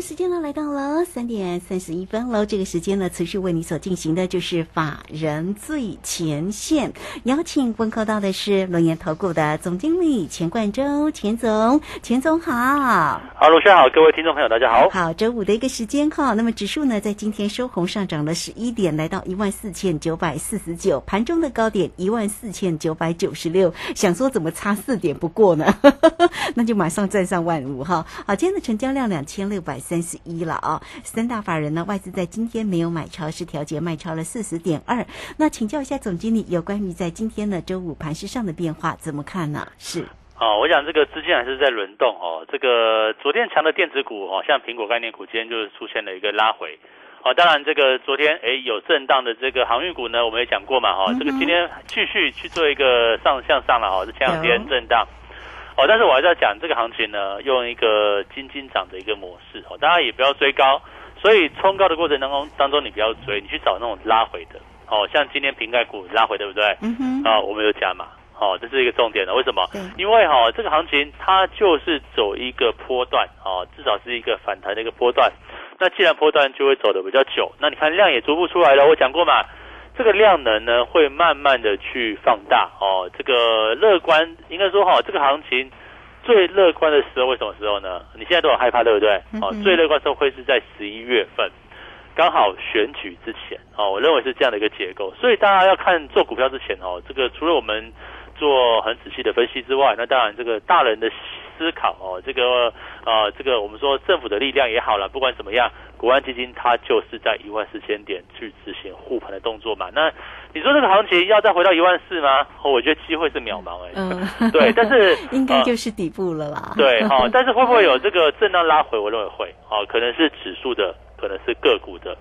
时间呢来到了三点三十一分喽，这个时间呢，持续为你所进行的就是法人最前线，邀请问候到的是龙岩投顾的总经理钱冠洲，钱总，钱总好。好，卢轩好，各位听众朋友大家好。好，周五的一个时间哈，那么指数呢在今天收红上涨了十一点，来到一万四千九百四十九，盘中的高点一万四千九百九十六，想说怎么差四点不过呢？那就马上站上万五哈。好，今天的成交量两千六百。三十一了啊！三大法人呢，外资在今天没有买超，是调节卖超了四十点二。那请教一下总经理，有关于在今天呢周五盘市上的变化怎么看呢？是哦，我想这个资金还是在轮动哦。这个昨天强的电子股哦，像苹果概念股，今天就是出现了一个拉回。哦，当然这个昨天哎有震荡的这个航运股呢，我们也讲过嘛哈。这个今天继续去做一个上向上了哈，是前两天震荡。哦，但是我还是要讲这个行情呢，用一个金金涨的一个模式哦，大家也不要追高，所以冲高的过程当中当中你不要追，你去找那种拉回的哦，像今天瓶盖股拉回对不对？嗯哼。啊，我们有加码，哦，这是一个重点的，为什么？因为哈这个行情它就是走一个波段哦，至少是一个反弹的一个波段，那既然波段就会走的比较久，那你看量也逐步出来了，我讲过嘛。这个量能呢，会慢慢的去放大哦。这个乐观，应该说哈，这个行情最乐观的时候，为什么时候呢？你现在都很害怕，对不对？哦，最乐观时候会是在十一月份，刚好选举之前哦。我认为是这样的一个结构，所以大家要看做股票之前哦，这个除了我们做很仔细的分析之外，那当然这个大人的。思考哦，这个呃，这个我们说政府的力量也好了，不管怎么样，国安基金它就是在一万四千点去执行护盘的动作嘛。那你说这个行情要再回到一万四吗？我觉得机会是渺茫哎。嗯，对，但是 应该就是底部了啦。对，好，但是会不会有这个震荡拉回？我认为会，哦，可能是指数的，可能是个股的。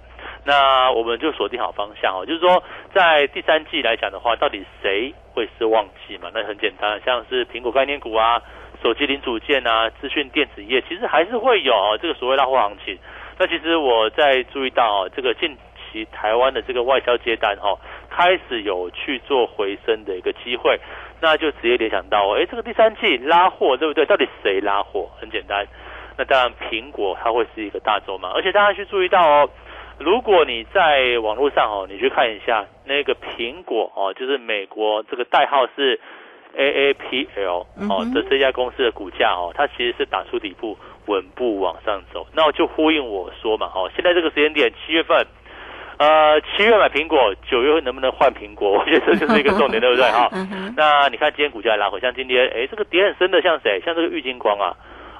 那我们就锁定好方向哦，就是说在第三季来讲的话，到底谁会是旺季嘛？那很简单，像是苹果概念股啊。手机零组件啊，资讯电子业其实还是会有这个所谓拉货行情。那其实我在注意到哦，这个近期台湾的这个外销接单哦，开始有去做回升的一个机会，那就直接联想到，哎，这个第三季拉货对不对？到底谁拉货？很简单，那当然苹果它会是一个大洲嘛。而且大家去注意到哦，如果你在网络上哦，你去看一下那个苹果哦，就是美国这个代号是。A A P L 哦的这家公司的股价哦，它其实是打出底部，稳步往上走。那我就呼应我说嘛，哦，现在这个时间点，七月份，呃，七月买苹果，九月份能不能换苹果？我觉得这就是一个重点，对不对？哈，那你看今天股价拉回，像今天，哎，这个跌很深的，像谁？像这个玉金光啊，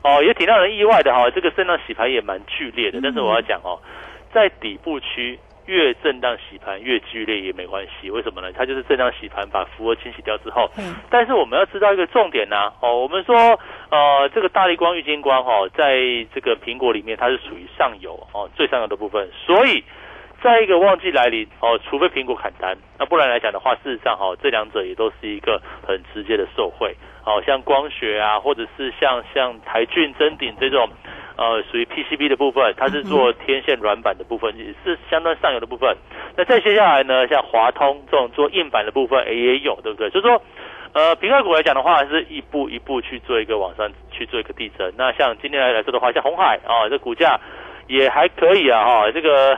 哦，也挺让人意外的哈。这个震荡洗牌也蛮剧烈的，但是我要讲哦，在底部区。越震荡洗盘越剧烈也没关系，为什么呢？它就是震荡洗盘，把浮额清洗掉之后。嗯。但是我们要知道一个重点呢，哦，我们说，呃，这个大力光、郁金光，哦，在这个苹果里面，它是属于上游，哦，最上游的部分。所以，再一个旺季来临，哦，除非苹果砍单，那不然来讲的话，事实上，哦，这两者也都是一个很直接的受惠。哦，像光学啊，或者是像像台骏、真鼎这种。呃，属于 PCB 的部分，它是做天线软板的部分，也是相当上游的部分。那再接下来呢，像华通这种做硬板的部分也有，对不对？所以说，呃，平价股来讲的话，是一步一步去做一个往上去做一个递增。那像今天来来说的话，像红海啊，这股价也还可以啊，哈，这个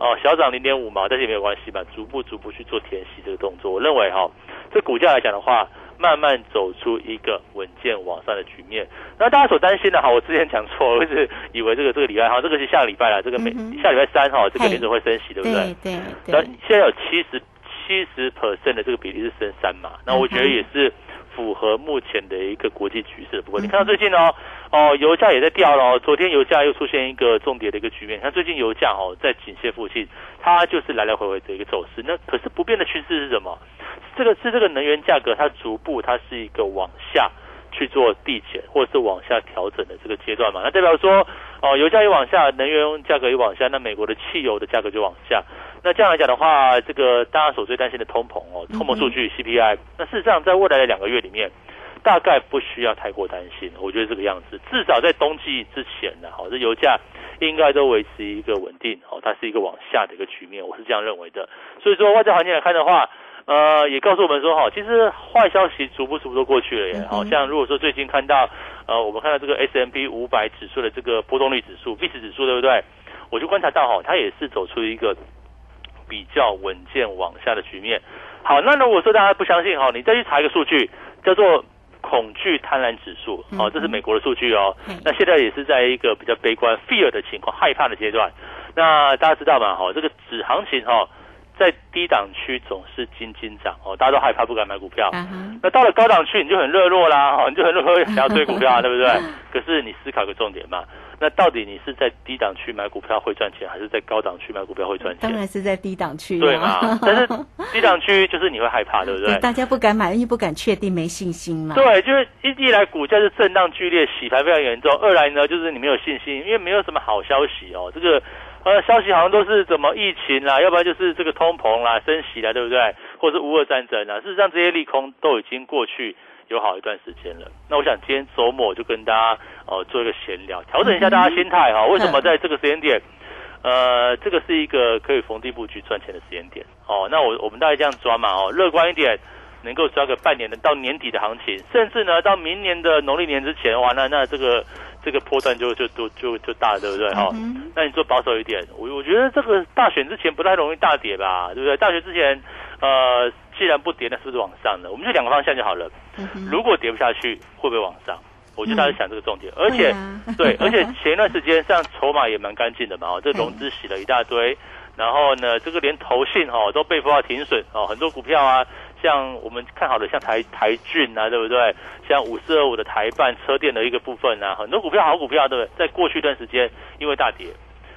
哦小涨零点五毛，但是也没有关系吧，逐步逐步去做填息这个动作。我认为哈，这股价来讲的话。慢慢走出一个稳健往上的局面。那大家所担心的哈，我之前讲错，我是以为这个这个礼拜哈，这个是下礼拜了，这个每下礼拜三哈，这个联准会升息，对不对？对对。那现在有七十七十 percent 的这个比例是升三嘛？那我觉得也是符合目前的一个国际局势。不过你看到最近哦，哦，油价也在掉了。昨天油价又出现一个重跌的一个局面。像最近油价哦，在颈线附近，它就是来来回回的一个走势。那可是不变的趋势是什么？这个是这个能源价格，它逐步它是一个往下去做递减，或者是往下调整的这个阶段嘛？那代表说，哦，油价一往下，能源价格一往下，那美国的汽油的价格就往下。那这样来讲的话，这个大家所最担心的通膨哦，通膨数据 CPI，那事实上在未来的两个月里面，大概不需要太过担心。我觉得这个样子，至少在冬季之前呢，好，这油价应该都维持一个稳定，哦，它是一个往下的一个局面，我是这样认为的。所以说外在环境来看的话。呃，也告诉我们说哈，其实坏消息逐步逐步都过去了耶。好像如果说最近看到，呃，我们看到这个 S M P 五百指数的这个波动率指数 i x 指数，对不对？我就观察到哈，它也是走出一个比较稳健往下的局面。好，那如果说大家不相信哈，你再去查一个数据，叫做恐惧贪婪指数，哦，这是美国的数据哦。那现在也是在一个比较悲观 fear 的情况，害怕的阶段。那大家知道吗？哈，这个指行情哈。在低档区总是金金涨哦，大家都害怕不敢买股票。那到了高档区你就很热络啦，哦，你就很热络想要追股票，啊 对不对？可是你思考个重点嘛，那到底你是在低档区买股票会赚钱，还是在高档区买股票会赚钱？当然是在低档区，对嘛？但是低档区就是你会害怕，对不对？大家不敢买，因为不敢确定，没信心嘛。对，就是一来股价是震荡剧烈，洗盘非常严重；二来呢，就是你没有信心，因为没有什么好消息哦，这个。呃，消息好像都是怎么疫情啦，要不然就是这个通膨啦、升息啦，对不对？或者是乌俄战争啊，事实上这些利空都已经过去有好一段时间了。那我想今天周末就跟大家呃做一个闲聊，调整一下大家心态哈。为什么在这个时间点，呃，这个是一个可以逢低布局赚钱的时间点哦？那我我们大概这样抓嘛哦，乐观一点。能够抓个半年的到年底的行情，甚至呢到明年的农历年之前，哇，那那这个这个波段就就就就就大，对不对？哈，那你做保守一点，我我觉得这个大选之前不太容易大跌吧，对不对？大选之前，呃，既然不跌，那是不是往上的？我们就两个方向就好了。如果跌不下去，会不会往上？我就大家想这个重点，而且 对，而且前一段时间像筹码也蛮干净的嘛，哦，这融资洗了一大堆，然后呢，这个连投信哈都被迫要停损哦，很多股票啊。像我们看好的，像台台骏啊，对不对？像五四二五的台办车电的一个部分啊，很多股票好股票，对不对？在过去一段时间，因为大跌，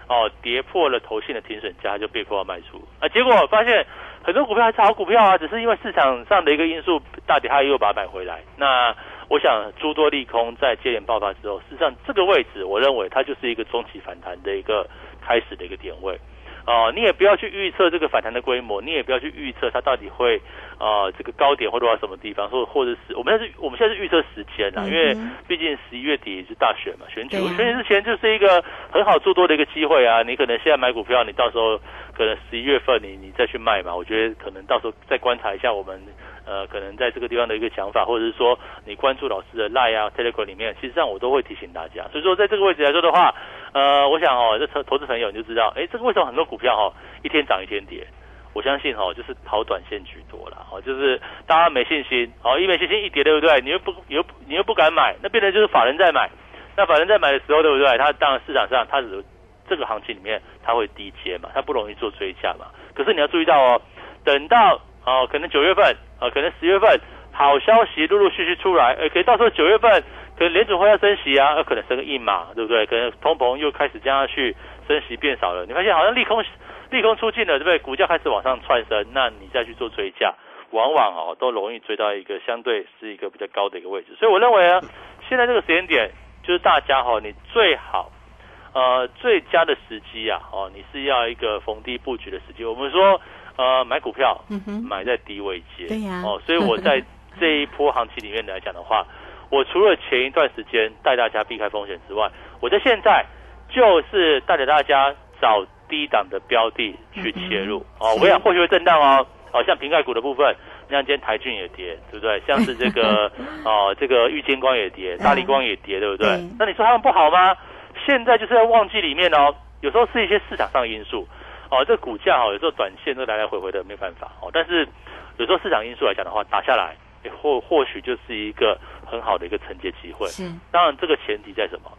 哦，跌破了投信的停损价，就被迫要卖出啊。结果发现很多股票还是好股票啊，只是因为市场上的一个因素大跌，它又把它买回来。那我想诸多利空在接连爆发之后，事实上这个位置，我认为它就是一个中期反弹的一个开始的一个点位。哦，你也不要去预测这个反弹的规模，你也不要去预测它到底会，呃，这个高点会落到什么地方，或或者是我们现在是我们现在是预测时间啊，因为毕竟十一月底是大选嘛，选举，选举之前就是一个很好做多的一个机会啊。你可能现在买股票，你到时候可能十一月份你你再去卖嘛，我觉得可能到时候再观察一下我们。呃，可能在这个地方的一个想法，或者是说你关注老师的 Line 啊、Telegram 里面，其实上我都会提醒大家。所以说，在这个位置来说的话，呃，我想哦，这投投资朋友你就知道，哎，这个为什么很多股票哈一天涨一天跌？我相信哦，就是跑短线居多了，哦，就是大家没信心，哦，一没信心一跌，对不对？你又不你又你又不敢买，那变成就是法人在买，那法人在买的时候，对不对？他当然市场上他只这个行情里面他会低接嘛，他不容易做追加嘛。可是你要注意到哦，等到哦，可能九月份。啊，可能十月份好消息陆陆续续出来，呃，可以到时候九月份可能联储会要升息啊，呃，可能升个一码，对不对？可能通膨又开始降下去，升息变少了，你发现好像利空利空出尽了，对不对？股价开始往上窜升，那你再去做追价，往往哦都容易追到一个相对是一个比较高的一个位置。所以我认为啊，现在这个时间点就是大家哈，你最好呃最佳的时机啊，哦，你是要一个逢低布局的时机。我们说。呃，买股票，买在低位阶，对呀，哦，所以我在 这一波行情里面来讲的话，我除了前一段时间带大家避开风险之外，我在现在就是带着大家找低档的标的去切入，哦，我想或许会震荡哦，哦，像瓶盖股的部分，像今天台骏也跌，对不对？像是这个 哦，这个玉金光也跌，大力光也跌，对不对？那你说他们不好吗？现在就是在旺季里面哦，有时候是一些市场上的因素。哦，这股价哦，有时候短线都来来回回的，没办法哦。但是有时候市场因素来讲的话，打下来或或许就是一个很好的一个承接机会。是，当然这个前提在什么？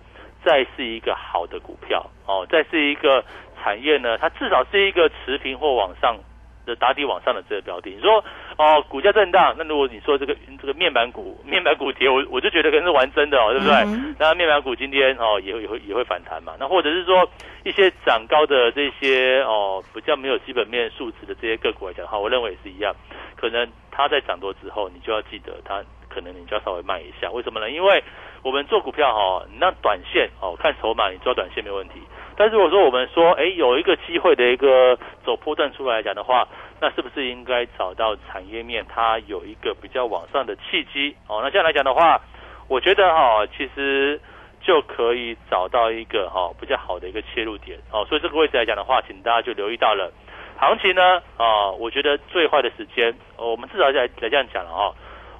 再是一个好的股票哦，再是一个产业呢，它至少是一个持平或往上的打底往上的这个标的。你说哦，股价震荡。那如果你说这个这个面板股面板股跌，我我就觉得可能是玩真的哦，对不对？那面板股今天哦也也会也会反弹嘛。那或者是说一些涨高的这些哦比较没有基本面数值的这些个股来讲的话，我认为也是一样，可能它在涨多之后，你就要记得它可能你就要稍微卖一下。为什么呢？因为我们做股票哈，那短线哦看筹码，你抓短线没问题。但如果说我们说，哎，有一个机会的一个走破段出来讲的话，那是不是应该找到产业面它有一个比较往上的契机？哦，那这样来讲的话，我觉得哈，其实就可以找到一个哈比较好的一个切入点。哦，所以这个位置来讲的话，请大家就留意到了，行情呢，啊，我觉得最坏的时间，我们至少来来这样讲了哈，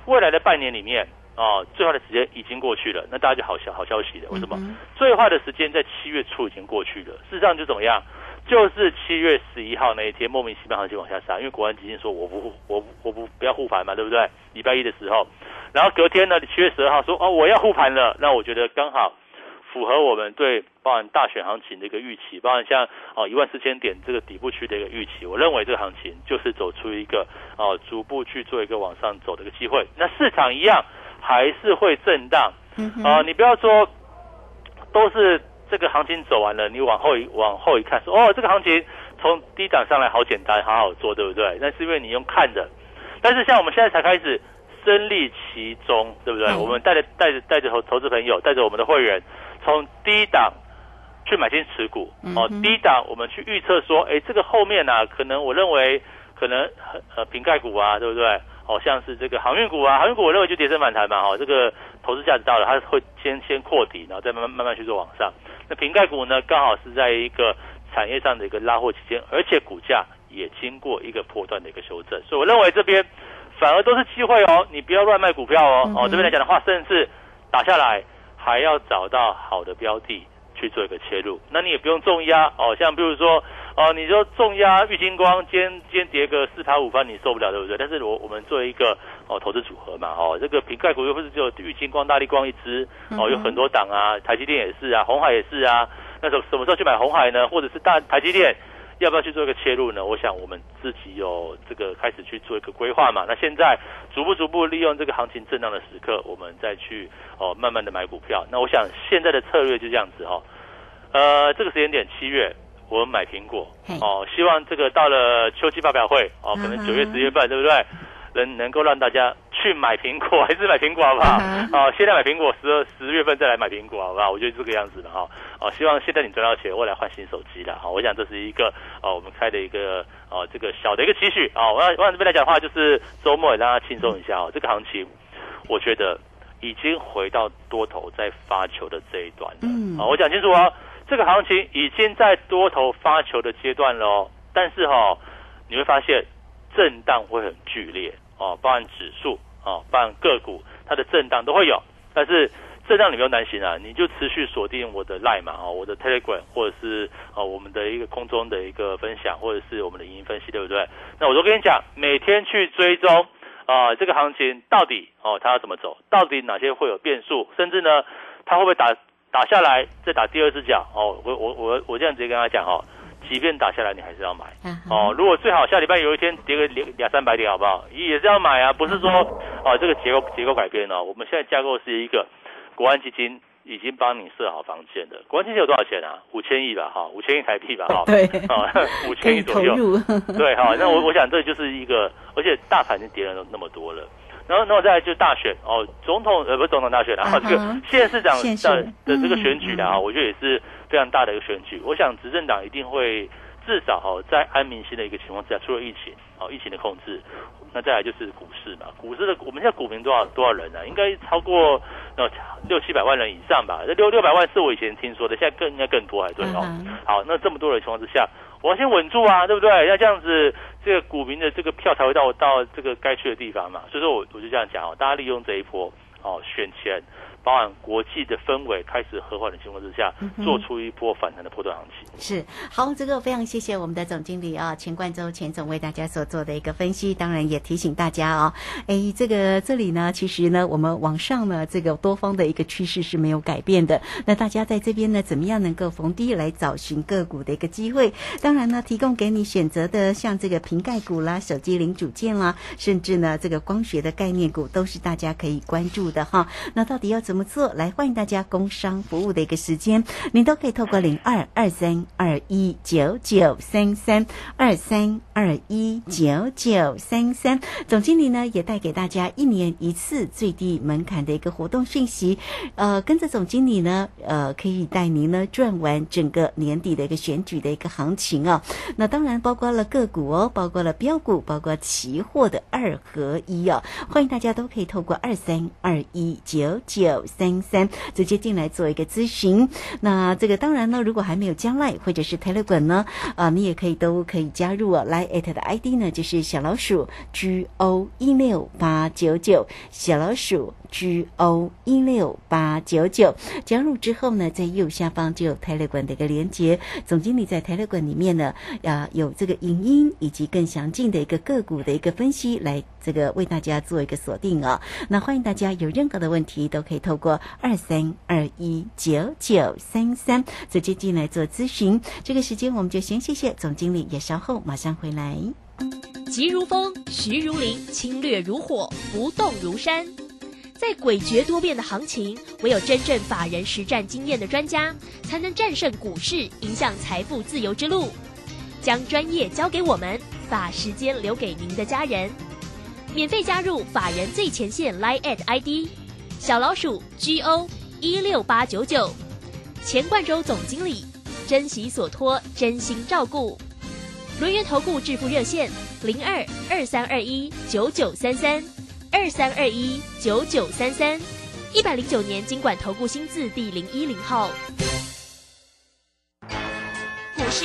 未来的半年里面。哦，最坏的时间已经过去了，那大家就好消好消息了。为什么？最坏的时间在七月初已经过去了。事实上就怎么样？就是七月十一号那一天，莫名其妙行情往下杀，因为国安基金说我不我我不不要护盘嘛，对不对？礼拜一的时候，然后隔天呢，七月十二号说哦我要护盘了，那我觉得刚好。符合我们对包含大选行情的一个预期，包含像哦一万四千点这个底部区的一个预期，我认为这个行情就是走出一个哦逐步去做一个往上走的一个机会。那市场一样还是会震荡啊，你不要说都是这个行情走完了，你往后一往后一看说哦这个行情从低档上来好简单好好做，对不对？那是因为你用看的，但是像我们现在才开始身历其中，对不对？我们带着带着带着投投资朋友，带着我们的会员。从低档去买进持股哦，低档我们去预测说，哎，这个后面呢，可能我认为可能呃瓶盖股啊，对不对？哦，像是这个航运股啊，航运股我认为就跌升反弹嘛，哈，这个投资价值到了，它会先先扩底，然后再慢慢慢慢去做往上。那瓶盖股呢，刚好是在一个产业上的一个拉货期间，而且股价也经过一个破断的一个修正，所以我认为这边反而都是机会哦，你不要乱卖股票哦，哦，这边来讲的话，甚至打下来。还要找到好的标的去做一个切入，那你也不用重压哦，像比如说哦，你说重压玉金光，今天今天跌个四盘五番，你受不了对不对？但是我我们做一个哦投资组合嘛，哦这个瓶盖股又不是只有玉金光、大力光一支哦，有很多档啊，台积电也是啊，红海也是啊，那时候什么时候去买红海呢？或者是大台积电？要不要去做一个切入呢？我想我们自己有这个开始去做一个规划嘛。那现在逐步逐步利用这个行情震荡的时刻，我们再去哦慢慢的买股票。那我想现在的策略就这样子哈。呃，这个时间点七月，我们买苹果哦，希望这个到了秋季发表会哦，可能九月十月份对不对？能能够让大家去买苹果，还是买苹果好不好？哦，现在买苹果，十二十月份再来买苹果好不好？我觉得这个样子的哈。哦，希望现在你赚到钱，未来换新手机了。哈，我想这是一个哦，我们开的一个哦，这个小的一个期许啊。我要我想这边来讲的话，就是周末也让大家轻松一下哦。这个行情，我觉得已经回到多头在发球的这一段了。嗯，好，我讲清楚哦，这个行情已经在多头发球的阶段了哦。但是哈，你会发现震荡会很剧烈。哦，包含指数哦，包含个股，它的震荡都会有。但是震荡你不用担心啊，你就持续锁定我的 Line 嘛，哦，我的 Telegram 或者是哦我们的一个空中的一个分享，或者是我们的语音分析，对不对？那我都跟你讲，每天去追踪啊，这个行情到底哦它要怎么走，到底哪些会有变数，甚至呢它会不会打打下来再打第二只脚？哦，我我我我这样直接跟他讲哦。即便打下来，你还是要买哦。如果最好下礼拜有一天跌个两两三百点，好不好？也是要买啊。不是说哦，这个结构结构改变了。我们现在架构是一个国安基金已经帮你设好房间的。国安基金有多少钱啊？五千亿吧，哈，五千亿台币吧，哈。对，啊，五千亿左右。对，哈。那我我想这就是一个，而且大盘已经跌了那么多了。然后，那我再来就大选哦，总统呃不是总统大选然后这个县市长的的这个选举的啊，我觉得也是非常大的一个选举。我想执政党一定会至少哈在安民心的一个情况之下，除了疫情哦疫情的控制，那再来就是股市嘛。股市的我们现在股民多少多少人啊？应该超过呃六七百万人以上吧？这六六百万是我以前听说的，现在更应该更多还对哦。好，那这么多的情况之下。我要先稳住啊，对不对？要这样子，这个股民的这个票才会到到这个该去的地方嘛。所以说，我我就这样讲哦，大家利用这一波哦选钱，包含国际的氛围开始和缓的情况之下，做出一波反弹的波段行情。是好，这个非常谢谢我们的总经理啊，钱冠洲钱总为大家所做的一个分析，当然也提醒大家哦，哎，这个这里呢，其实呢，我们往上呢，这个多方的一个趋势是没有改变的。那大家在这边呢，怎么样能够逢低来找寻个股的一个机会？当然呢，提供给你选择的像这个瓶盖股啦、手机零组件啦，甚至呢，这个光学的概念股都是大家可以关注的哈。那到底要怎怎么做？来，欢迎大家工商服务的一个时间，您都可以透过零二二三。二一九九三三二三二一九九三三，总经理呢也带给大家一年一次最低门槛的一个活动讯息，呃，跟着总经理呢，呃，可以带您呢赚完整个年底的一个选举的一个行情啊。那当然包括了个股哦，包括了标股，包括期货的二合一哦。欢迎大家都可以透过二三二一九九三三直接进来做一个咨询。那这个当然呢，如果还没有将来。或者是 Telegram 呢？啊，你也可以都可以加入哦。来，at 的 ID 呢就是小老鼠 G O 一六八九九，小老鼠 G O 一六八九九。加入之后呢，在右下方就有 Telegram 的一个连接。总经理在 Telegram 里面呢，啊，有这个影音以及更详尽的一个个股的一个分析，来这个为大家做一个锁定哦。那欢迎大家有任何的问题都可以透过二三二一九九三三直接进来做咨询。这个时间我们就先谢谢总经理，也稍后马上回来。急如风，徐如林，侵略如火，不动如山。在诡谲多变的行情，唯有真正法人实战经验的专家，才能战胜股市，影响财富自由之路。将专业交给我们，把时间留给您的家人。免费加入法人最前线 Line at ID 小老鼠 G O 一六八九九，钱冠洲总经理。珍惜所托，真心照顾。轮源投顾致富热线：零二二三二一九九三三二三二一九九三三。一百零九年经管投顾新字第零一零号。股市，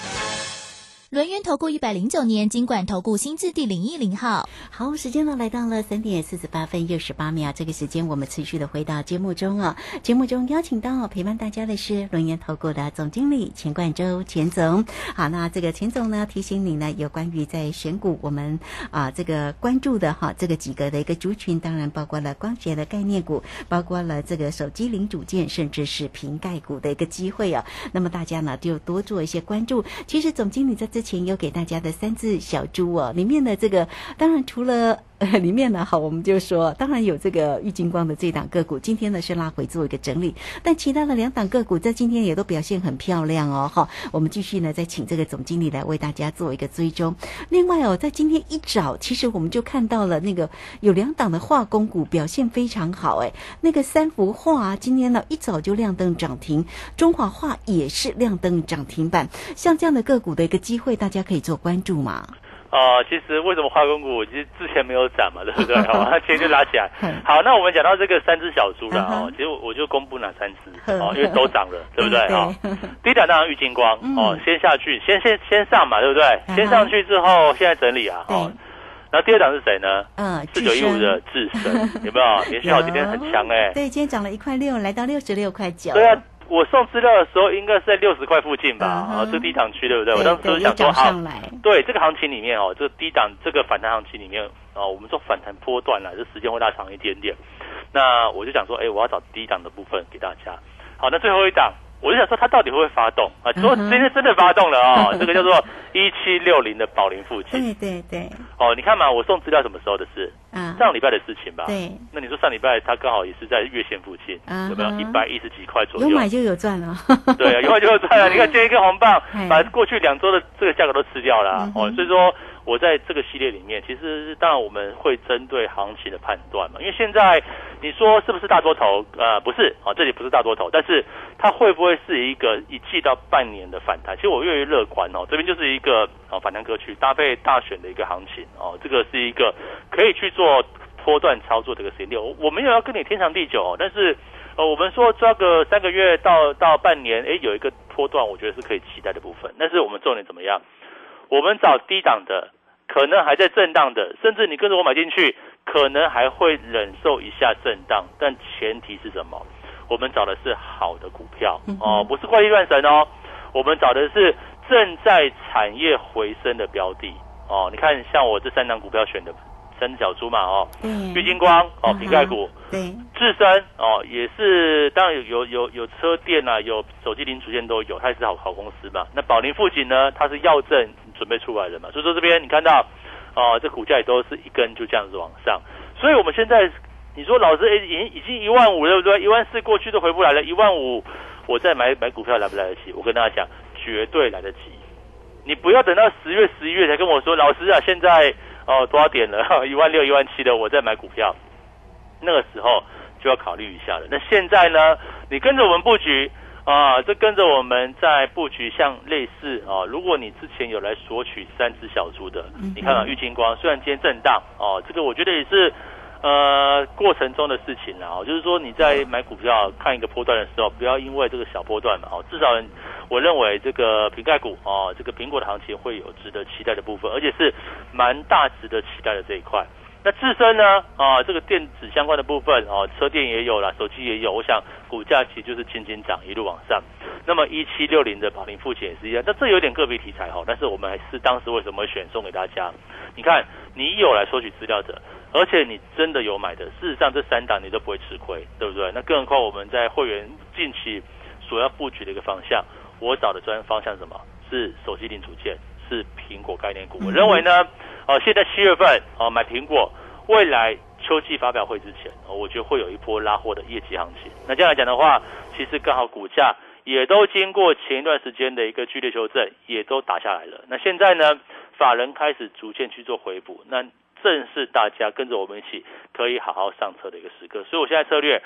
轮源投顾一百零九年金管投顾新字第零一零号，好，时间呢来到了三点四十八分又十八秒，这个时间我们持续的回到节目中啊。节目中邀请到陪伴大家的是轮源投顾的总经理钱冠洲钱总。好，那这个钱总呢提醒你呢，有关于在选股我们啊这个关注的哈这个几个的一个族群，当然包括了光学的概念股，包括了这个手机零组件，甚至是瓶盖股的一个机会啊。那么大家呢就多做一些关注。其实总经理在这。前有给大家的三只小猪哦，里面的这个当然除了。里面呢，好，我们就说，当然有这个玉金光的这档个股，今天呢是拉回做一个整理，但其他的两档个股在今天也都表现很漂亮哦，好，我们继续呢再请这个总经理来为大家做一个追踪。另外哦，在今天一早，其实我们就看到了那个有两档的化工股表现非常好，哎，那个三幅画今天呢一早就亮灯涨停，中华画也是亮灯涨停板，像这样的个股的一个机会，大家可以做关注嘛。啊，其实为什么化工股其实之前没有涨嘛，对不对？好，它今天就拉起来。好，那我们讲到这个三只小猪了哦，其实我就公布哪三只哦，因为都涨了，对不对？哦，第一档当然玉金光哦，先下去，先先先上嘛，对不对？先上去之后，现在整理啊，哦。然后第二档是谁呢？嗯，四九一五的智深，有没有？连续好几天很强哎。对，今天涨了一块六，来到六十六块九。对啊。我送资料的时候，应该是在六十块附近吧？啊，是低档区，对不对？我当时就想说，好，对这个行情里面哦，这个低档这个反弹行情里面啊，我们说反弹波段了，这时间会拉长一点点。那我就想说，哎，我要找低档的部分给大家。好，那最后一档。我就想说，它到底会不会发动啊？说今天真的发动了啊！这个叫做一七六零的宝林附近。对对对。哦，你看嘛，我送资料什么时候的事？嗯，上礼拜的事情吧。对。那你说上礼拜它刚好也是在月线附近，有没有一百一十几块左右？有买就有赚了。对啊，有买就有赚了。你看，接一根红棒，把过去两周的这个价格都吃掉了。哦，所以说我在这个系列里面，其实当然我们会针对行情的判断嘛，因为现在你说是不是大多头？呃，不是啊，这里不是大多头，但是它会不会是一个一季到半年的反弹？其实我越来越乐观哦，这边就是一个哦反弹歌曲搭配大选的一个行情哦，这个是一个可以去做波段操作的一个时间。我我没有要跟你天长地久，但是呃，我们说抓个三个月到到半年，哎，有一个波段，我觉得是可以期待的部分。但是我们重点怎么样？我们找低档的，可能还在震荡的，甚至你跟着我买进去。可能还会忍受一下震荡，但前提是什么？我们找的是好的股票哦，不是怪力乱神哦。我们找的是正在产业回升的标的哦。你看，像我这三档股票选的三只小猪嘛哦，玉金光哦，瓶盖股，对，智深哦，也是当然有有有有车店啊，有手机零组件都有，它也是好好公司嘛。那宝林富锦呢，它是药证准备出来了嘛，所以说这边你看到。哦，这股价也都是一根就这样子往上，所以我们现在你说老师诶，已经已经一万五了，对不对？一万四过去都回不来了，一万五我再买买股票来不来得及？我跟大家讲，绝对来得及。你不要等到十月十一月才跟我说，老师啊，现在哦多少点了？一万六一万七的，我再买股票，那个时候就要考虑一下了。那现在呢，你跟着我们布局。啊，这跟着我们在布局，像类似啊，如果你之前有来索取三只小猪的，你看啊玉金光，虽然今天震荡哦，这个我觉得也是呃过程中的事情啦。就是说你在买股票看一个波段的时候，不要因为这个小波段嘛，哦，至少我认为这个瓶盖股哦，这个苹果的行情会有值得期待的部分，而且是蛮大值得期待的这一块。那自身呢？啊，这个电子相关的部分哦，车电也有了，手机也有。我想股价其实就是轻轻涨，一路往上。那么一七六零的宝林富锦也是一样。那这有点个别题材哈，但是我们还是当时为什么选送给大家？你看，你有来索取资料的，而且你真的有买的，事实上这三档你都不会吃亏，对不对？那更何况我们在会员近期所要布局的一个方向，我找的专方向是什么？是手机零组件，是苹果概念股。我认为呢。呃，现在七月份哦，买苹果，未来秋季发表会之前，哦，我觉得会有一波拉货的业绩行情。那这样来讲的话，其实刚好股价也都经过前一段时间的一个剧烈修正，也都打下来了。那现在呢，法人开始逐渐去做回补，那正是大家跟着我们一起可以好好上车的一个时刻。所以我现在策略。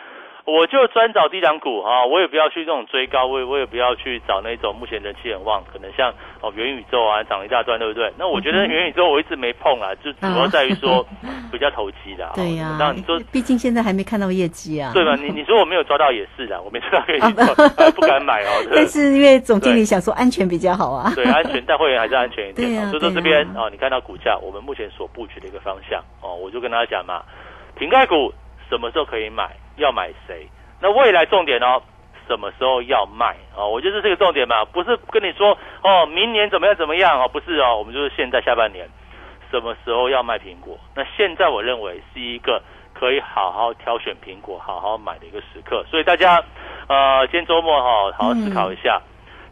我就专找低档股啊，我也不要去这种追高，位我也不要去找那种目前人气很旺，可能像哦元宇宙啊涨一大段，对不对？那我觉得元宇宙我一直没碰啊，就主要在于说 比较投机的。对呀，那你说，毕竟现在还没看到业绩啊。对吧？你你说我没有抓到也是的，我没抓到业绩，不敢买哦。但是因为总经理想说安全比较好啊。对，安全，带会员还是安全一点。对所以说这边哦，你看到股价，我们目前所布局的一个方向哦，我就跟大家讲嘛，瓶盖股什么时候可以买，要买谁？那未来重点哦，什么时候要卖哦？我觉得这个重点嘛，不是跟你说哦，明年怎么样怎么样哦，不是哦，我们就是现在下半年什么时候要卖苹果？那现在我认为是一个可以好好挑选苹果、好好买的一个时刻。所以大家呃，今天周末哈，好好思考一下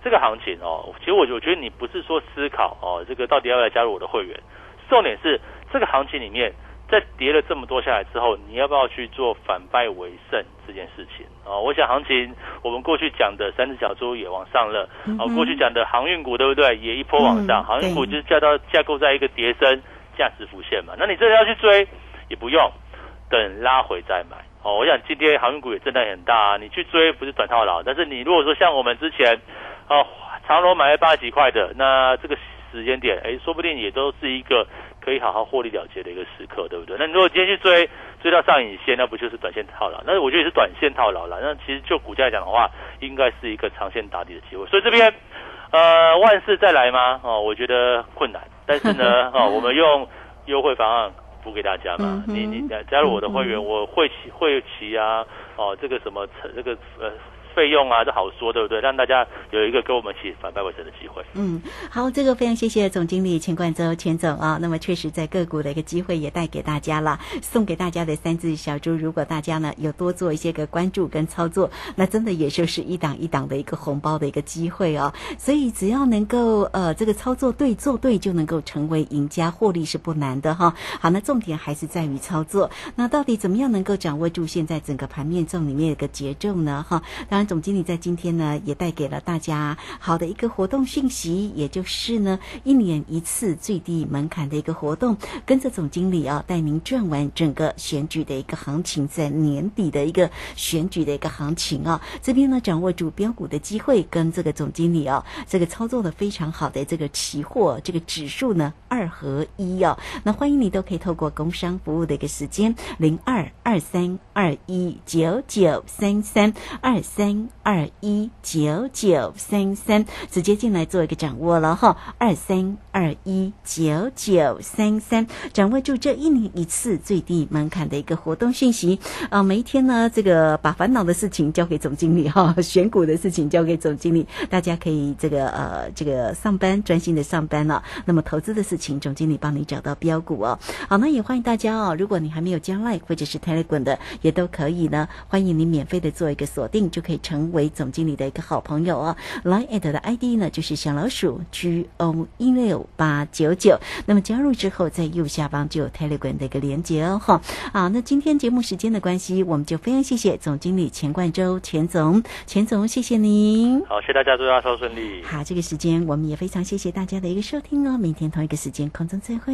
这个行情哦。其实我我觉得你不是说思考哦，这个到底要不要加入我的会员？重点是这个行情里面。在跌了这么多下来之后，你要不要去做反败为胜这件事情啊？我想行情，我们过去讲的三只小猪也往上了，啊，过去讲的航运股对不对？也一波往上，航运股就是架到架构在一个跌升价值浮现嘛。那你真的要去追，也不用等拉回再买哦。我想今天航运股也震荡很大啊，你去追不是短套牢，但是你如果说像我们之前哦，长隆买了八十几块的，那这个时间点，哎，说不定也都是一个。可以好好获利了结的一个时刻，对不对？那如果今天去追追到上影线，那不就是短线套牢？那我觉得也是短线套牢了。那其实就股价来讲的话，应该是一个长线打底的机会。所以这边呃，万事再来吗？哦，我觉得困难。但是呢，哦，我们用优惠方案补给大家嘛。你你加入我的会员，我会期会期啊，哦，这个什么这个呃。费用啊，这好说，对不对？让大家有一个跟我们一起反败为胜的机会。嗯，好，这个非常谢谢总经理钱冠周钱总啊。那么确实在个股的一个机会也带给大家了，送给大家的三只小猪，如果大家呢有多做一些个关注跟操作，那真的也就是一档一档的一个红包的一个机会哦。所以只要能够呃这个操作对做对，就能够成为赢家，获利是不难的哈。好，那重点还是在于操作。那到底怎么样能够掌握住现在整个盘面中里面的一个节奏呢？哈，当然。总经理在今天呢也带给了大家好的一个活动讯息，也就是呢一年一次最低门槛的一个活动，跟着总经理啊带您转完整个选举的一个行情，在年底的一个选举的一个行情啊，这边呢掌握住标股的机会，跟这个总经理啊这个操作的非常好的这个期货这个指数呢二合一啊，那欢迎你都可以透过工商服务的一个时间零二二三二一九九三三二三。二一九九三三，直接进来做一个掌握了哈，二三二一九九三三，掌握住这一年一次最低门槛的一个活动讯息。啊、每一天呢，这个把烦恼的事情交给总经理哈，选股的事情交给总经理，大家可以这个呃这个上班专心的上班了、那么投资的事情，总经理帮你找到标股哦。好，那也欢迎大家哦，如果你还没有加 Line 或者是 Telegram 的，也都可以呢，欢迎你免费的做一个锁定，就可以成为总经理的一个好朋友哦。Line at 的 ID 呢就是小老鼠 G O 一六八九九，那么加入之后，在右下方就有 Telegram 的一个连接哦。哈，好，那今天节目时间的关系，我们就非常谢谢总经理钱冠周钱总，钱总谢谢您。好，谢谢大家，祝大家收顺利。好，这个时间我们也非常谢谢大家的一个收听哦，明天同一个时间空中再会。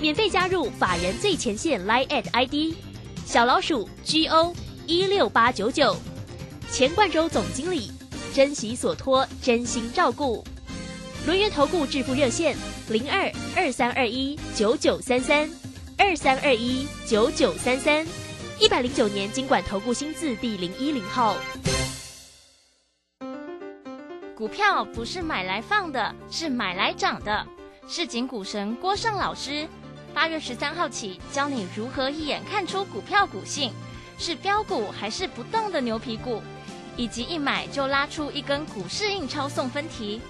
免费加入法人最前线 Line at ID 小老鼠 G O 一六八九九，钱冠洲总经理，珍惜所托，真心照顾。轮源投顾致富热线零二二三二一九九三三二三二一九九三三，一百零九年经管投顾新字第零一零号。股票不是买来放的，是买来涨的。市井股神郭胜老师，八月十三号起教你如何一眼看出股票股性，是标股还是不动的牛皮股，以及一买就拉出一根股市印钞送分题，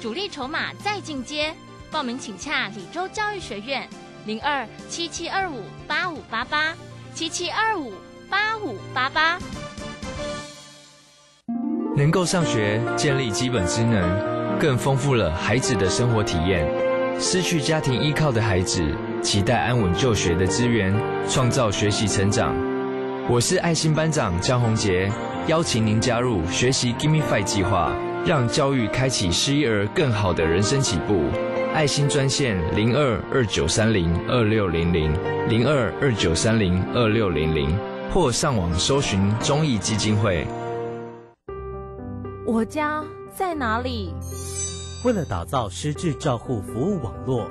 主力筹码再进阶。报名请洽李州教育学院零二七七二五八五八八七七二五八五八八。能够上学，建立基本职能，更丰富了孩子的生活体验。失去家庭依靠的孩子，期待安稳就学的资源，创造学习成长。我是爱心班长江宏杰，邀请您加入学习 Gimme Five 计划，让教育开启失一儿更好的人生起步。爱心专线零二二九三零二六零零零二二九三零二六零零，或上网搜寻中义基金会。我家在哪里？为了打造失智照护服务网络，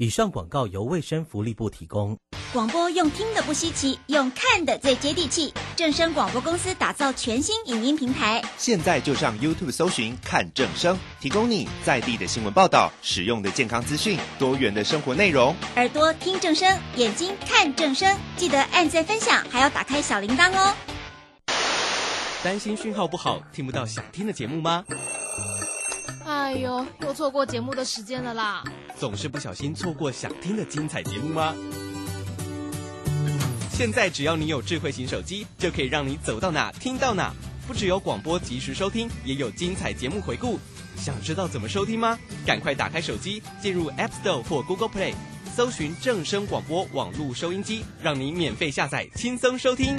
以上广告由卫生福利部提供。广播用听的不稀奇，用看的最接地气。正声广播公司打造全新影音平台，现在就上 YouTube 搜寻“看正声”，提供你在地的新闻报道、使用的健康资讯、多元的生活内容。耳朵听正声，眼睛看正声，记得按赞分享，还要打开小铃铛哦。担心讯号不好，听不到想听的节目吗？哎呦，又错过节目的时间了啦！总是不小心错过想听的精彩节目吗？现在只要你有智慧型手机，就可以让你走到哪听到哪。不只有广播及时收听，也有精彩节目回顾。想知道怎么收听吗？赶快打开手机，进入 App Store 或 Google Play，搜寻正声广播网络收音机，让你免费下载，轻松收听。